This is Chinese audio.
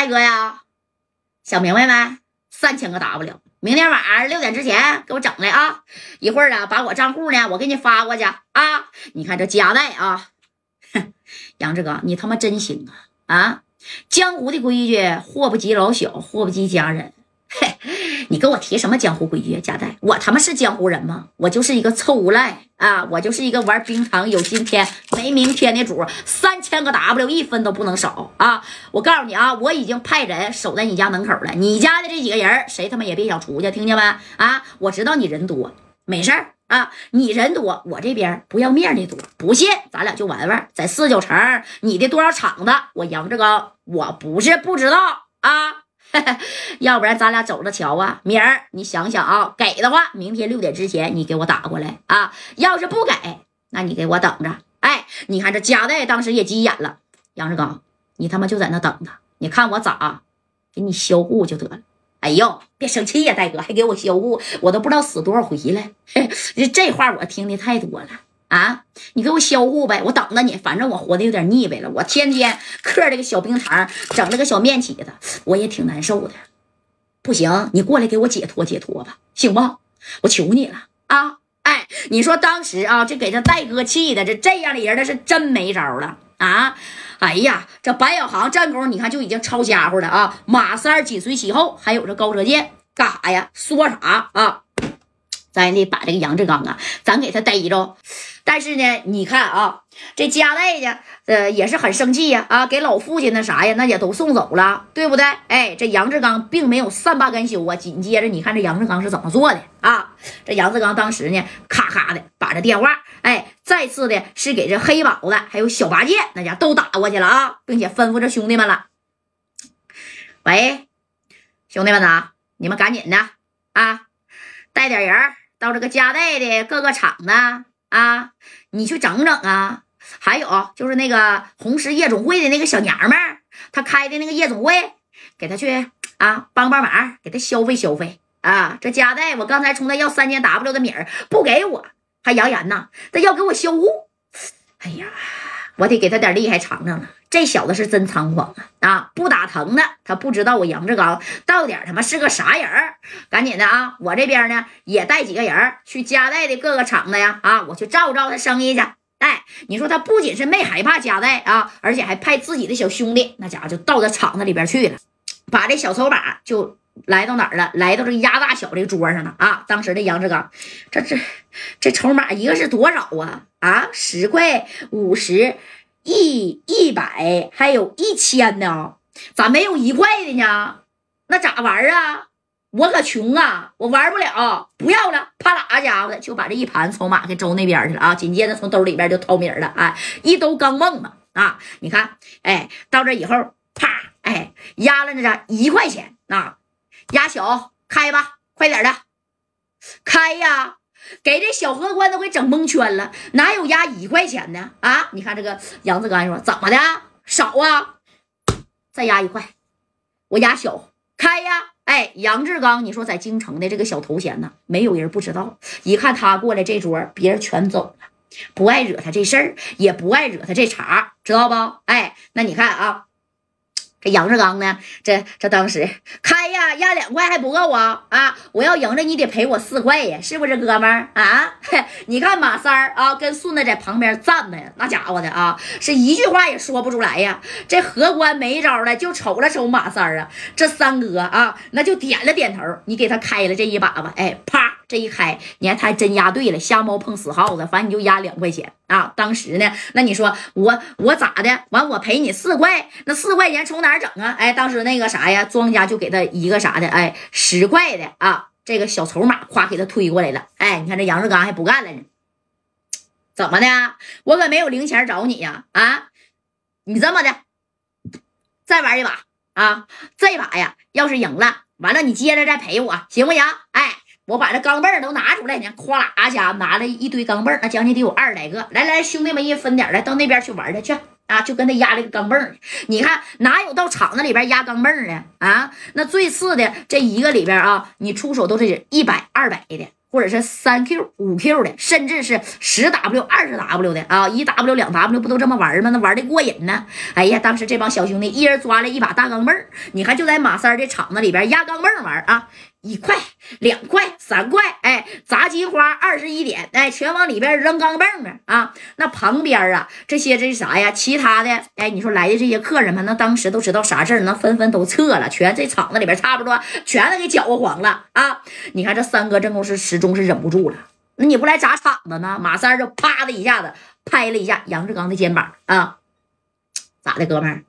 大哥呀，想明白没？三千个 W，明天晚上六点之前给我整来啊！一会儿啊，把我账户呢，我给你发过去啊！你看这夹带啊，杨志刚，你他妈真行啊！啊，江湖的规矩，祸不及老小，祸不及家人。嘿，你跟我提什么江湖规矩啊，贾代？我他妈是江湖人吗？我就是一个臭无赖啊！我就是一个玩冰场有今天没明天的主，三千个 W 一分都不能少啊！我告诉你啊，我已经派人守在你家门口了，你家的这几个人谁他妈也别想出去，听见没？啊！我知道你人多，没事儿啊，你人多，我这边不要面的多，不信咱俩就玩玩，在四九城你的多少场子，我杨志刚我不是不知道啊。要不然咱俩走着瞧啊！明儿你想想啊，给的话，明天六点之前你给我打过来啊。要是不给，那你给我等着。哎，你看这贾代当时也急眼了，杨志刚，你他妈就在那等着，你看我咋给你销户就得了。哎呦，别生气呀，大哥，还给我销户，我都不知道死多少回了。这话我听的太多了。啊，你给我销户呗，我等着你。反正我活的有点腻歪了，我天天嗑这个小冰糖，整那个小面起子，我也挺难受的。不行，你过来给我解脱解脱吧，行不？我求你了啊！哎，你说当时啊，这给这戴哥气的，这这样的人那是真没招了啊！哎呀，这白小航战功，你看就已经抄家伙了啊！马三紧随其后，还有这高泽健干啥呀？说啥啊？咱得把这个杨志刚啊，咱给他逮着。但是呢，你看啊，这家代呢，呃，也是很生气呀，啊，给老父亲那啥呀，那也都送走了，对不对？哎，这杨志刚并没有善罢甘休啊。紧接着，你看这杨志刚是怎么做的啊？这杨志刚当时呢，咔咔的把这电话，哎，再次的是给这黑宝子还有小八戒那家都打过去了啊，并且吩咐这兄弟们了：喂，兄弟们呐，你们赶紧的啊，带点人。到这个加代的各个厂子啊，你去整整啊！还有就是那个红石夜总会的那个小娘们儿，她开的那个夜总会，给她去啊帮帮忙，给她消费消费啊！这加代，我刚才冲他要三千 W 的米儿，不给我，还扬言呐，他要给我销户。哎呀，我得给他点厉害尝尝了。这小子是真猖狂啊！啊，不打疼的，他不知道我杨志刚到底他妈是个啥人儿。赶紧的啊，我这边呢也带几个人去加代的各个厂子呀，啊，我去照照他生意去。哎，你说他不仅是没害怕加代啊，而且还派自己的小兄弟，那家伙就到这厂子里边去了，把这小筹码就来到哪儿了？来到这个压大小这个桌上了啊！当时的杨志刚，这这这筹码一个是多少啊？啊，十块五十。一一百还有一千呢，咋没有一块的呢？那咋玩啊？我可穷啊，我玩不了，不要了！啪啦家伙的就把这一盘筹码给周那边去了啊！紧接着从兜里边就掏米了，哎，一兜钢镚子啊！你看，哎，到这以后，啪，哎，压了那啥一块钱啊，压小开吧，快点的，开呀！给这小荷官都给整蒙圈了，哪有压一块钱的啊？你看这个杨志刚说怎么的少啊？再压一块，我压小开呀！哎，杨志刚，你说在京城的这个小头衔呢，没有人不知道。一看他过来这桌，别人全走了，不爱惹他这事儿，也不爱惹他这茬，知道不？哎，那你看啊。这杨志刚呢？这这当时开呀，压两块还不够啊！啊，我要赢着你得赔我四块呀，是不是哥们儿啊？你看马三儿啊，跟顺子在旁边站着，那家伙的啊，是一句话也说不出来呀。这荷官没招了，就瞅了瞅马三儿啊，这三哥啊，那就点了点头。你给他开了这一把吧，哎，啪。这一开，你看他还真压对了，瞎猫碰死耗子，反正你就压两块钱啊！当时呢，那你说我我咋的？完我赔你四块，那四块钱从哪儿整啊？哎，当时那个啥呀，庄家就给他一个啥的，哎，十块的啊，这个小筹码夸给他推过来了。哎，你看这杨志刚还不干了呢，怎么的？我可没有零钱找你呀！啊，你这么的，再玩一把啊！这把呀，要是赢了，完了你接着再赔我，行不行？哎。我把这钢镚都拿出来呢，咵啦家拿了一堆钢镚那将近得有二十来个。来来，兄弟们一分点来，到那边去玩去去啊！就跟他压了个钢镚你看哪有到厂子里边压钢镚的啊？那最次的这一个里边啊，你出手都是一百二百的或者是三 Q、五 Q 的，甚至是十 W、二十 W 的啊，一 W、两 W 不都这么玩吗？那玩的过瘾呢。哎呀，当时这帮小兄弟一人抓了一把大钢镚你看就在马三的厂子里边压钢镚玩啊。一块、两块、三块，哎，砸金花二十一点，哎，全往里边扔钢镚啊！啊，那旁边啊，这些这是啥呀？其他的，哎，你说来的这些客人们，那当时都知道啥事儿，那纷纷都撤了，全这厂子里边差不多全都给搅和黄了啊！你看这三哥这公是始终是忍不住了，那你不来砸场子呢？马三就啪的一下子拍了一下杨志刚的肩膀啊，咋的，哥们儿？